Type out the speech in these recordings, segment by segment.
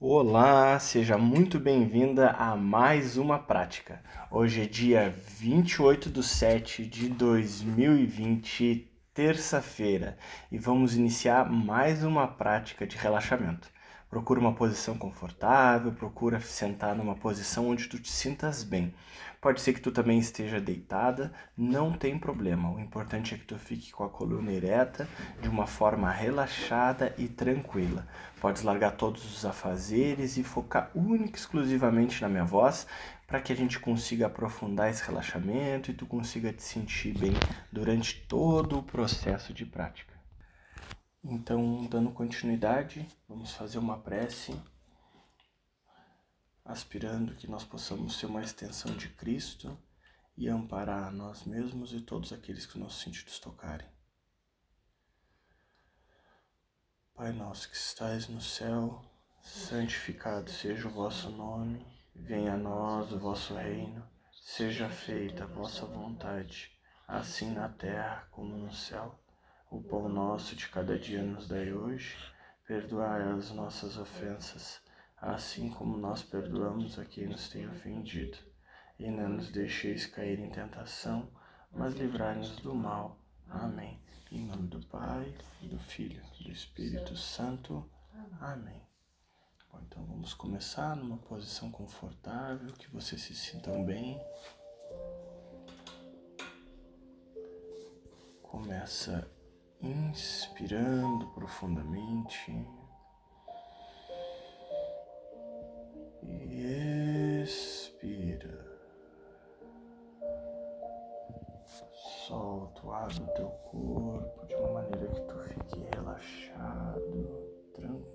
Olá, seja muito bem-vinda a mais uma prática. Hoje é dia 28 de 7 de 2020, terça-feira, e vamos iniciar mais uma prática de relaxamento. Procura uma posição confortável, procura sentar numa posição onde tu te sintas bem. Pode ser que tu também esteja deitada, não tem problema. O importante é que tu fique com a coluna ereta, de uma forma relaxada e tranquila. Podes largar todos os afazeres e focar única e exclusivamente na minha voz, para que a gente consiga aprofundar esse relaxamento e tu consiga te sentir bem durante todo o processo de prática. Então, dando continuidade, vamos fazer uma prece, aspirando que nós possamos ser uma extensão de Cristo e amparar nós mesmos e todos aqueles que nossos sentidos tocarem. Pai nosso que estais no céu, santificado seja o vosso nome, venha a nós o vosso reino, seja feita a vossa vontade, assim na terra como no céu. O pão nosso de cada dia nos dai hoje. Perdoai as nossas ofensas, assim como nós perdoamos a quem nos tem ofendido. E não nos deixeis cair em tentação, mas livrai-nos do mal. Amém. Em nome do Pai, do Filho e do Espírito Santo. Amém. Bom, então vamos começar numa posição confortável, que vocês se sintam bem. Começa inspirando profundamente Solta o ar do teu corpo de uma maneira que tu fique relaxado, tranquilo.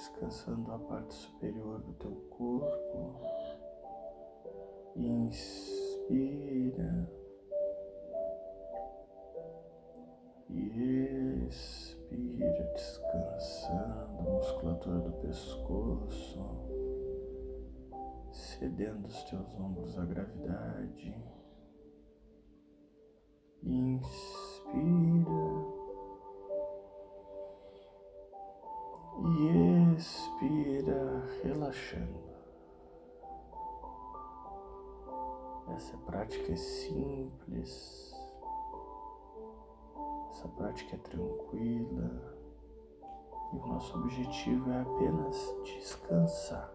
Descansando a parte superior do teu corpo. Inspira. E expira, descansando a musculatura do pescoço cedendo os teus ombros à gravidade. Prática é simples, essa prática é tranquila. E o nosso objetivo é apenas descansar.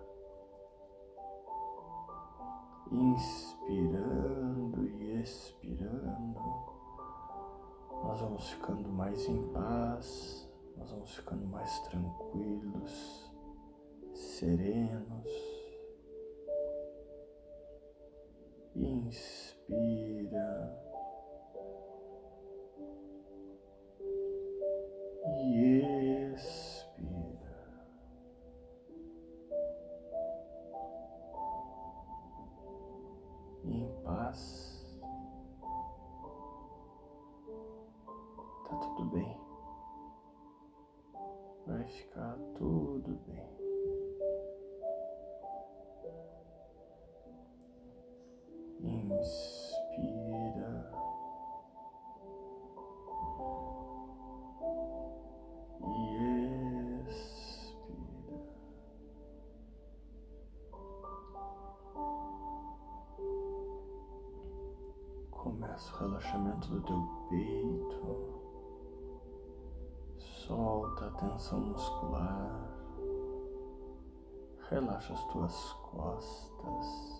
Inspirando e expirando, nós vamos ficando mais em paz, nós vamos ficando mais tranquilos, serenos. Inspira e expira. paz. Tá tudo bem. Vai ficar relaxamento do teu peito. Solta a tensão muscular. Relaxa as tuas costas.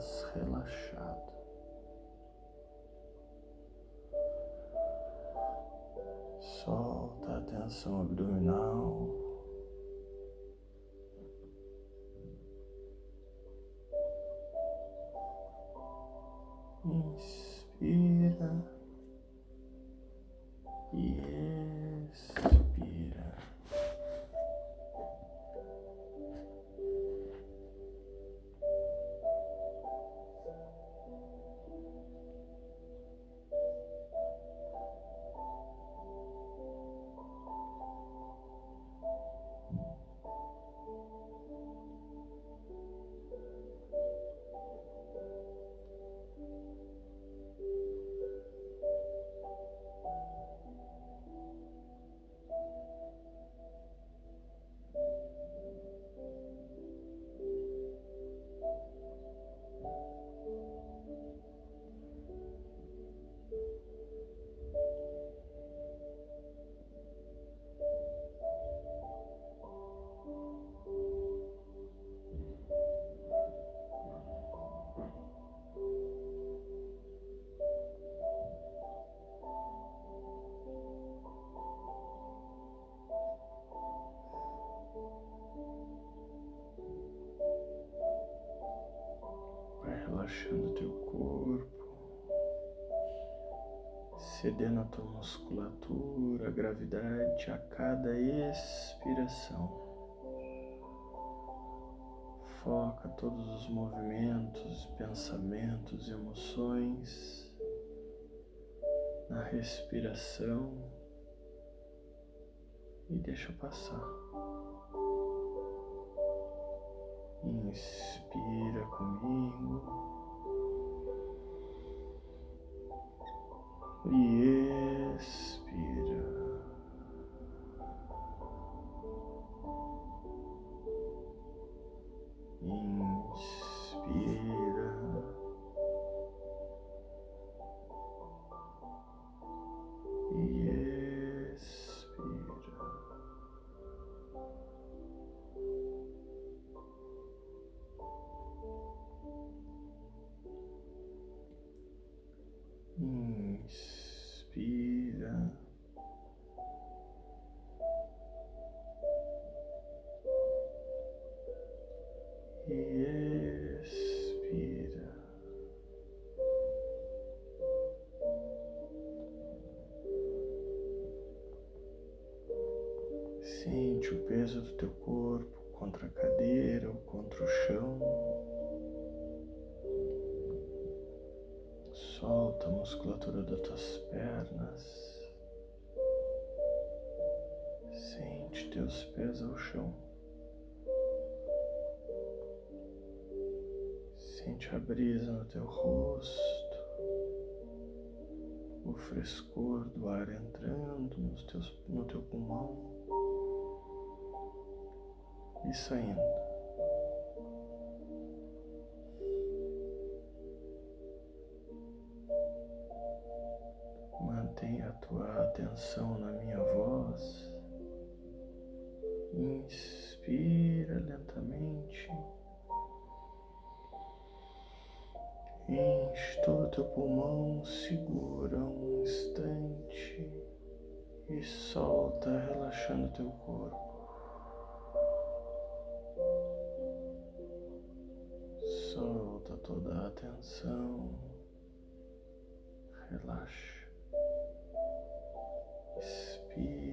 Mas relaxado. Solta a tensão abdominal. Relaxando teu corpo, cedendo a tua musculatura, a gravidade a cada expiração. Foca todos os movimentos, pensamentos emoções na respiração e deixa passar. Inspira comigo e teu corpo contra a cadeira ou contra o chão. Solta a musculatura das tuas pernas. Sente teus pés ao chão. Sente a brisa no teu rosto, o frescor do ar entrando nos teus, no teu pulmão e saindo. Mantenha a tua atenção na minha voz. Inspira lentamente. Enche todo o teu pulmão, segura um instante e solta, relaxando teu corpo. Toda a atenção, relaxa, expira,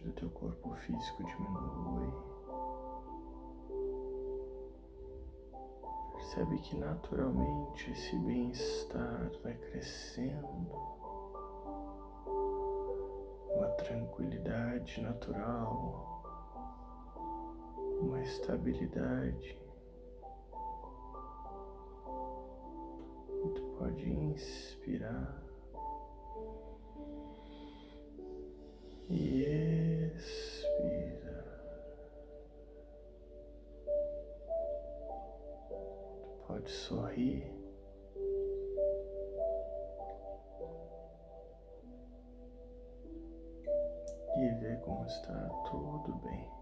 sensibilidade do teu corpo físico diminui. Percebe que naturalmente esse bem-estar vai crescendo. Uma tranquilidade natural, uma estabilidade. pode inspirar e tudo bem.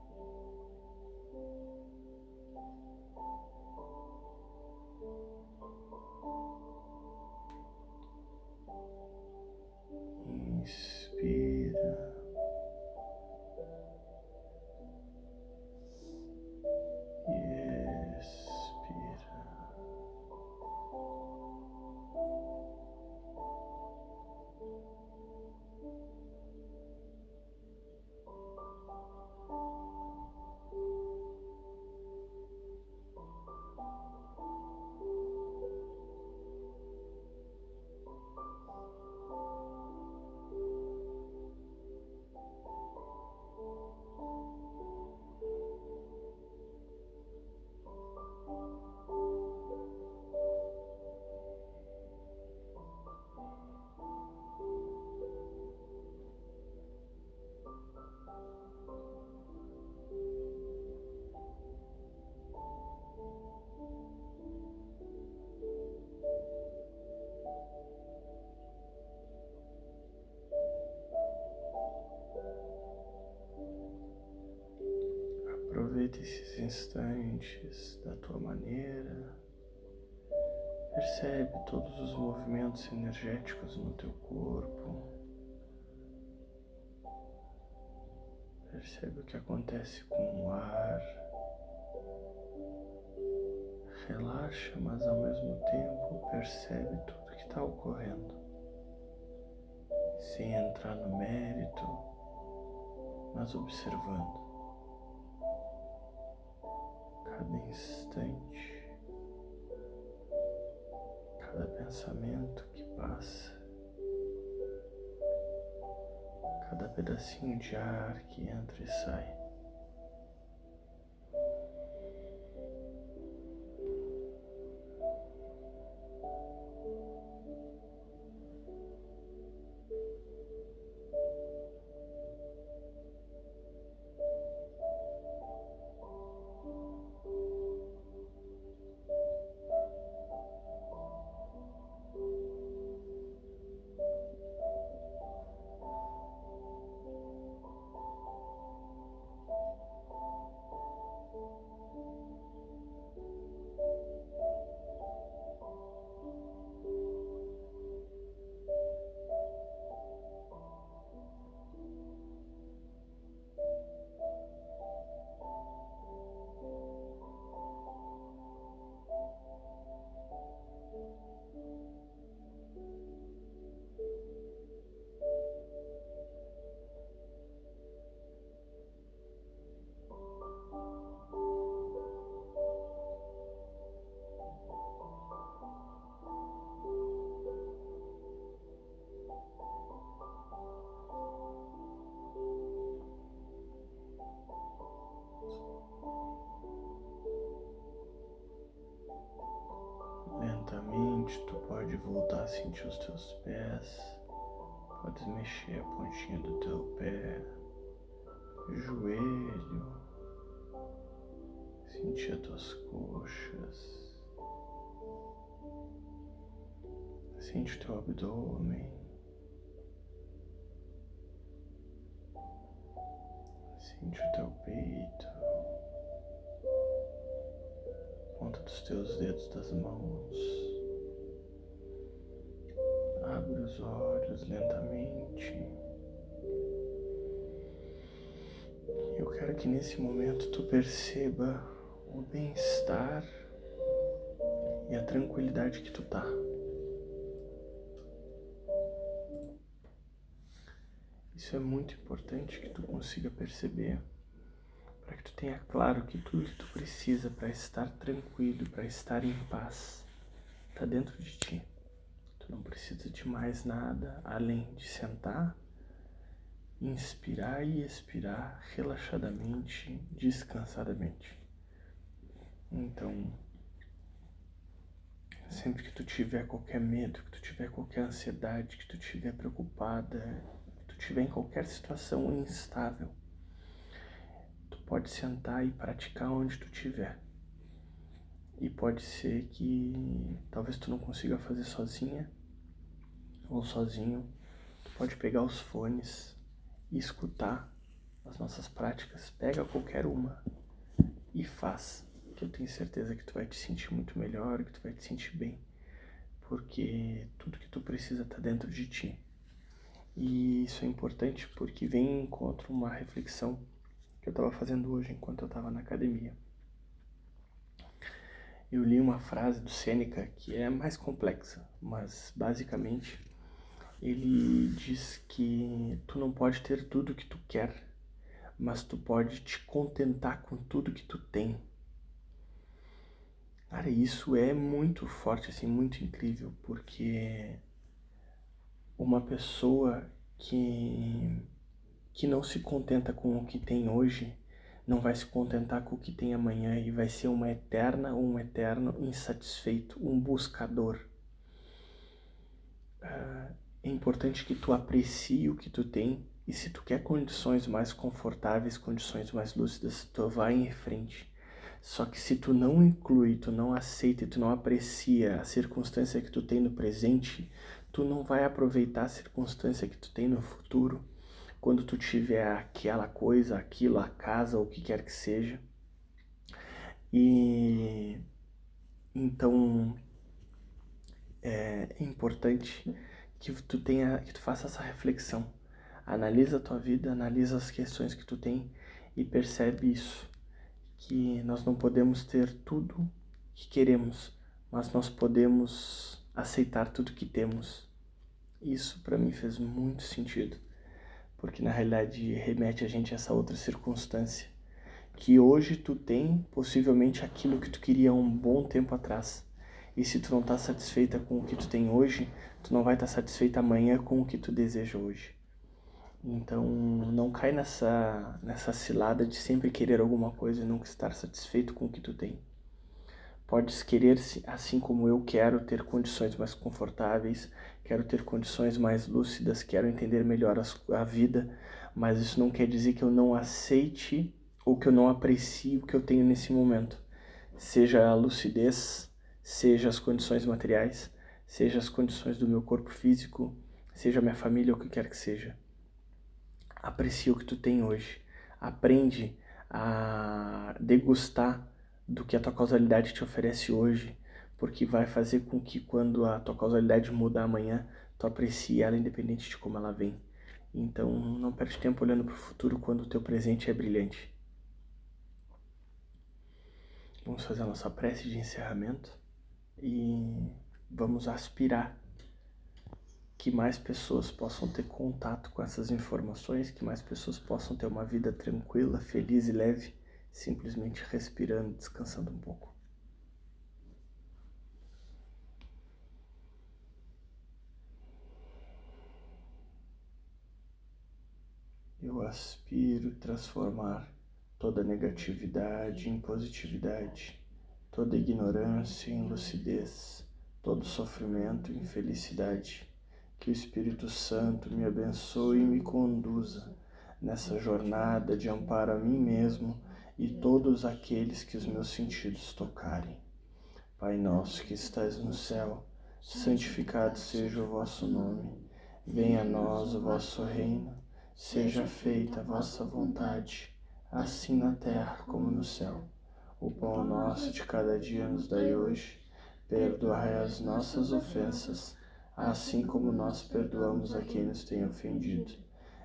Aproveita esses instantes da tua maneira. Percebe todos os movimentos energéticos no teu corpo. Percebe o que acontece com o ar. Relaxa, mas ao mesmo tempo percebe tudo que está ocorrendo. Sem entrar no mérito, mas observando instante, cada pensamento que passa, cada pedacinho de ar que entra e sai. Os pés, podes mexer a pontinha do teu pé, joelho, sentir as tuas coxas, sente o teu abdômen, sente o teu peito. ponta dos teus dedos das mãos. Abre os olhos lentamente. Eu quero que nesse momento tu perceba o bem-estar e a tranquilidade que tu tá. Isso é muito importante que tu consiga perceber para que tu tenha claro que tudo que tu precisa para estar tranquilo, para estar em paz, está dentro de ti. Não precisa de mais nada além de sentar, inspirar e expirar relaxadamente, descansadamente. Então, sempre que tu tiver qualquer medo, que tu tiver qualquer ansiedade, que tu tiver preocupada, que tu tiver em qualquer situação instável, tu pode sentar e praticar onde tu estiver. E pode ser que talvez tu não consiga fazer sozinha ou sozinho. Pode pegar os fones e escutar as nossas práticas. Pega qualquer uma e faz. Que eu tenho certeza que tu vai te sentir muito melhor, que tu vai te sentir bem. Porque tudo que tu precisa está dentro de ti. E isso é importante porque vem em encontro uma reflexão que eu estava fazendo hoje enquanto eu estava na academia eu li uma frase do Sêneca que é mais complexa, mas basicamente ele diz que tu não pode ter tudo que tu quer, mas tu pode te contentar com tudo que tu tem. Cara, isso é muito forte, assim, muito incrível, porque uma pessoa que, que não se contenta com o que tem hoje, não vai se contentar com o que tem amanhã e vai ser uma eterna um eterno insatisfeito, um buscador. Ah, é importante que tu aprecie o que tu tem e se tu quer condições mais confortáveis, condições mais lúcidas, tu vai em frente. Só que se tu não inclui, tu não aceita e tu não aprecia a circunstância que tu tem no presente, tu não vai aproveitar a circunstância que tu tem no futuro quando tu tiver aquela coisa, aquilo, a casa, o que quer que seja. E então é importante que tu tenha, que tu faça essa reflexão. Analisa a tua vida, analisa as questões que tu tem e percebe isso, que nós não podemos ter tudo que queremos, mas nós podemos aceitar tudo que temos. Isso para mim fez muito sentido porque na realidade remete a gente a essa outra circunstância que hoje tu tem possivelmente aquilo que tu queria um bom tempo atrás. E se tu não está satisfeita com o que tu tem hoje, tu não vai estar tá satisfeita amanhã com o que tu deseja hoje. Então, não cai nessa nessa cilada de sempre querer alguma coisa e nunca estar satisfeito com o que tu tem. Podes querer, assim como eu quero, ter condições mais confortáveis, quero ter condições mais lúcidas, quero entender melhor a vida, mas isso não quer dizer que eu não aceite ou que eu não aprecie o que eu tenho nesse momento. Seja a lucidez, seja as condições materiais, seja as condições do meu corpo físico, seja a minha família, o que quer que seja. Aprecie o que tu tem hoje. Aprende a degustar do que a tua causalidade te oferece hoje, porque vai fazer com que quando a tua causalidade mudar amanhã, tu aprecie ela independente de como ela vem. Então não perde tempo olhando para o futuro quando o teu presente é brilhante. Vamos fazer a nossa prece de encerramento e vamos aspirar que mais pessoas possam ter contato com essas informações, que mais pessoas possam ter uma vida tranquila, feliz e leve simplesmente respirando, descansando um pouco. Eu aspiro transformar toda negatividade em positividade, toda ignorância em lucidez, todo sofrimento em felicidade. Que o Espírito Santo me abençoe e me conduza nessa jornada de amparo a mim mesmo e todos aqueles que os meus sentidos tocarem. Pai nosso que estás no céu, santificado seja o vosso nome. Venha a nós o vosso reino. Seja feita a vossa vontade, assim na terra como no céu. O pão nosso de cada dia nos dai hoje. Perdoai as nossas ofensas, assim como nós perdoamos a quem nos tem ofendido.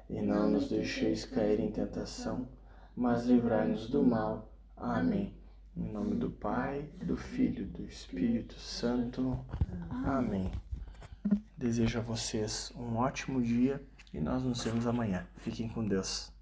E não nos deixeis cair em tentação mas livrai-nos do mal. Amém. Em nome do Pai, do Filho e do Espírito Santo. Amém. Desejo a vocês um ótimo dia e nós nos vemos amanhã. Fiquem com Deus.